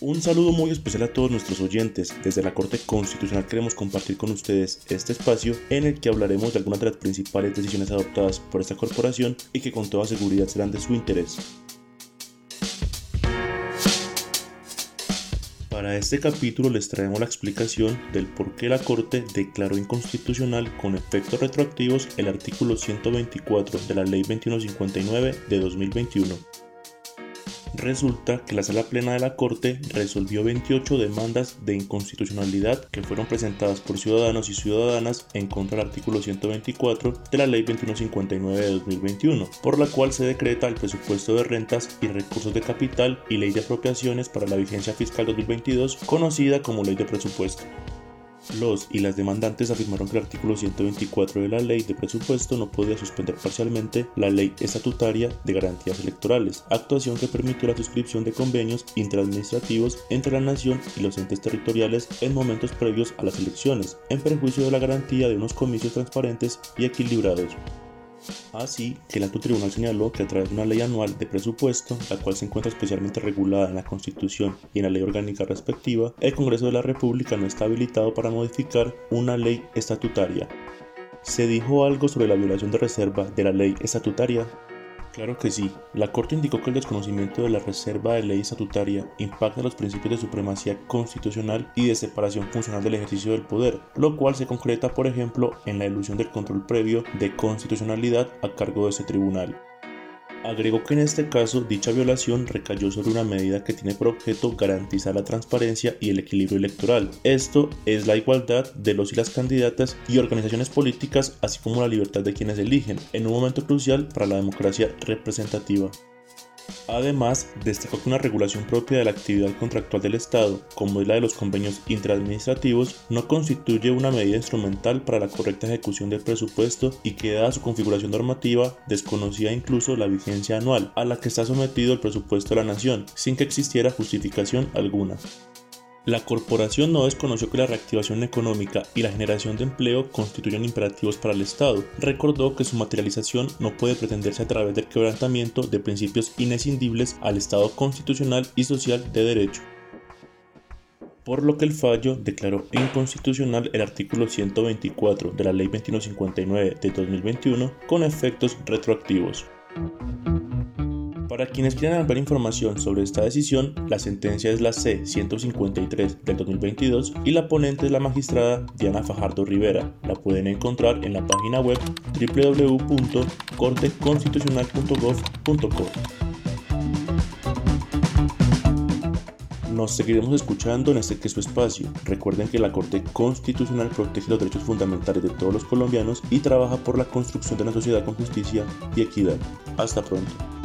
Un saludo muy especial a todos nuestros oyentes. Desde la Corte Constitucional queremos compartir con ustedes este espacio en el que hablaremos de algunas de las principales decisiones adoptadas por esta corporación y que con toda seguridad serán de su interés. Para este capítulo les traemos la explicación del por qué la Corte declaró inconstitucional con efectos retroactivos el artículo 124 de la Ley 2159 de 2021 Resulta que la Sala Plena de la Corte resolvió 28 demandas de inconstitucionalidad que fueron presentadas por ciudadanos y ciudadanas en contra del artículo 124 de la Ley 2159 de 2021, por la cual se decreta el presupuesto de rentas y recursos de capital y ley de apropiaciones para la vigencia fiscal 2022, conocida como Ley de Presupuesto. Los y las demandantes afirmaron que el artículo 124 de la ley de presupuesto no podía suspender parcialmente la ley estatutaria de garantías electorales, actuación que permitió la suscripción de convenios interadministrativos entre la nación y los entes territoriales en momentos previos a las elecciones, en perjuicio de la garantía de unos comicios transparentes y equilibrados. Así que el alto tribunal señaló que a través de una ley anual de presupuesto, la cual se encuentra especialmente regulada en la Constitución y en la ley orgánica respectiva, el Congreso de la República no está habilitado para modificar una ley estatutaria. ¿Se dijo algo sobre la violación de reserva de la ley estatutaria? Claro que sí. La Corte indicó que el desconocimiento de la reserva de ley estatutaria impacta los principios de supremacía constitucional y de separación funcional del ejercicio del poder, lo cual se concreta, por ejemplo, en la ilusión del control previo de constitucionalidad a cargo de ese tribunal. Agregó que en este caso dicha violación recayó sobre una medida que tiene por objeto garantizar la transparencia y el equilibrio electoral. Esto es la igualdad de los y las candidatas y organizaciones políticas, así como la libertad de quienes eligen, en un momento crucial para la democracia representativa. Además, destacó que una regulación propia de la actividad contractual del Estado, como es la de los convenios interadministrativos, no constituye una medida instrumental para la correcta ejecución del presupuesto y que dada su configuración normativa desconocía incluso la vigencia anual a la que está sometido el presupuesto de la nación, sin que existiera justificación alguna. La corporación no desconoció que la reactivación económica y la generación de empleo constituyen imperativos para el Estado. Recordó que su materialización no puede pretenderse a través del quebrantamiento de principios inescindibles al Estado constitucional y social de derecho por lo que el fallo declaró inconstitucional el artículo 124 de la Ley 2159 de 2021 con efectos retroactivos. Para quienes quieran ver información sobre esta decisión, la sentencia es la C-153 del 2022 y la ponente es la magistrada Diana Fajardo Rivera. La pueden encontrar en la página web www.corteconstitucional.gov.co. Nos seguiremos escuchando en este que su espacio. Recuerden que la Corte Constitucional protege los derechos fundamentales de todos los colombianos y trabaja por la construcción de una sociedad con justicia y equidad. Hasta pronto.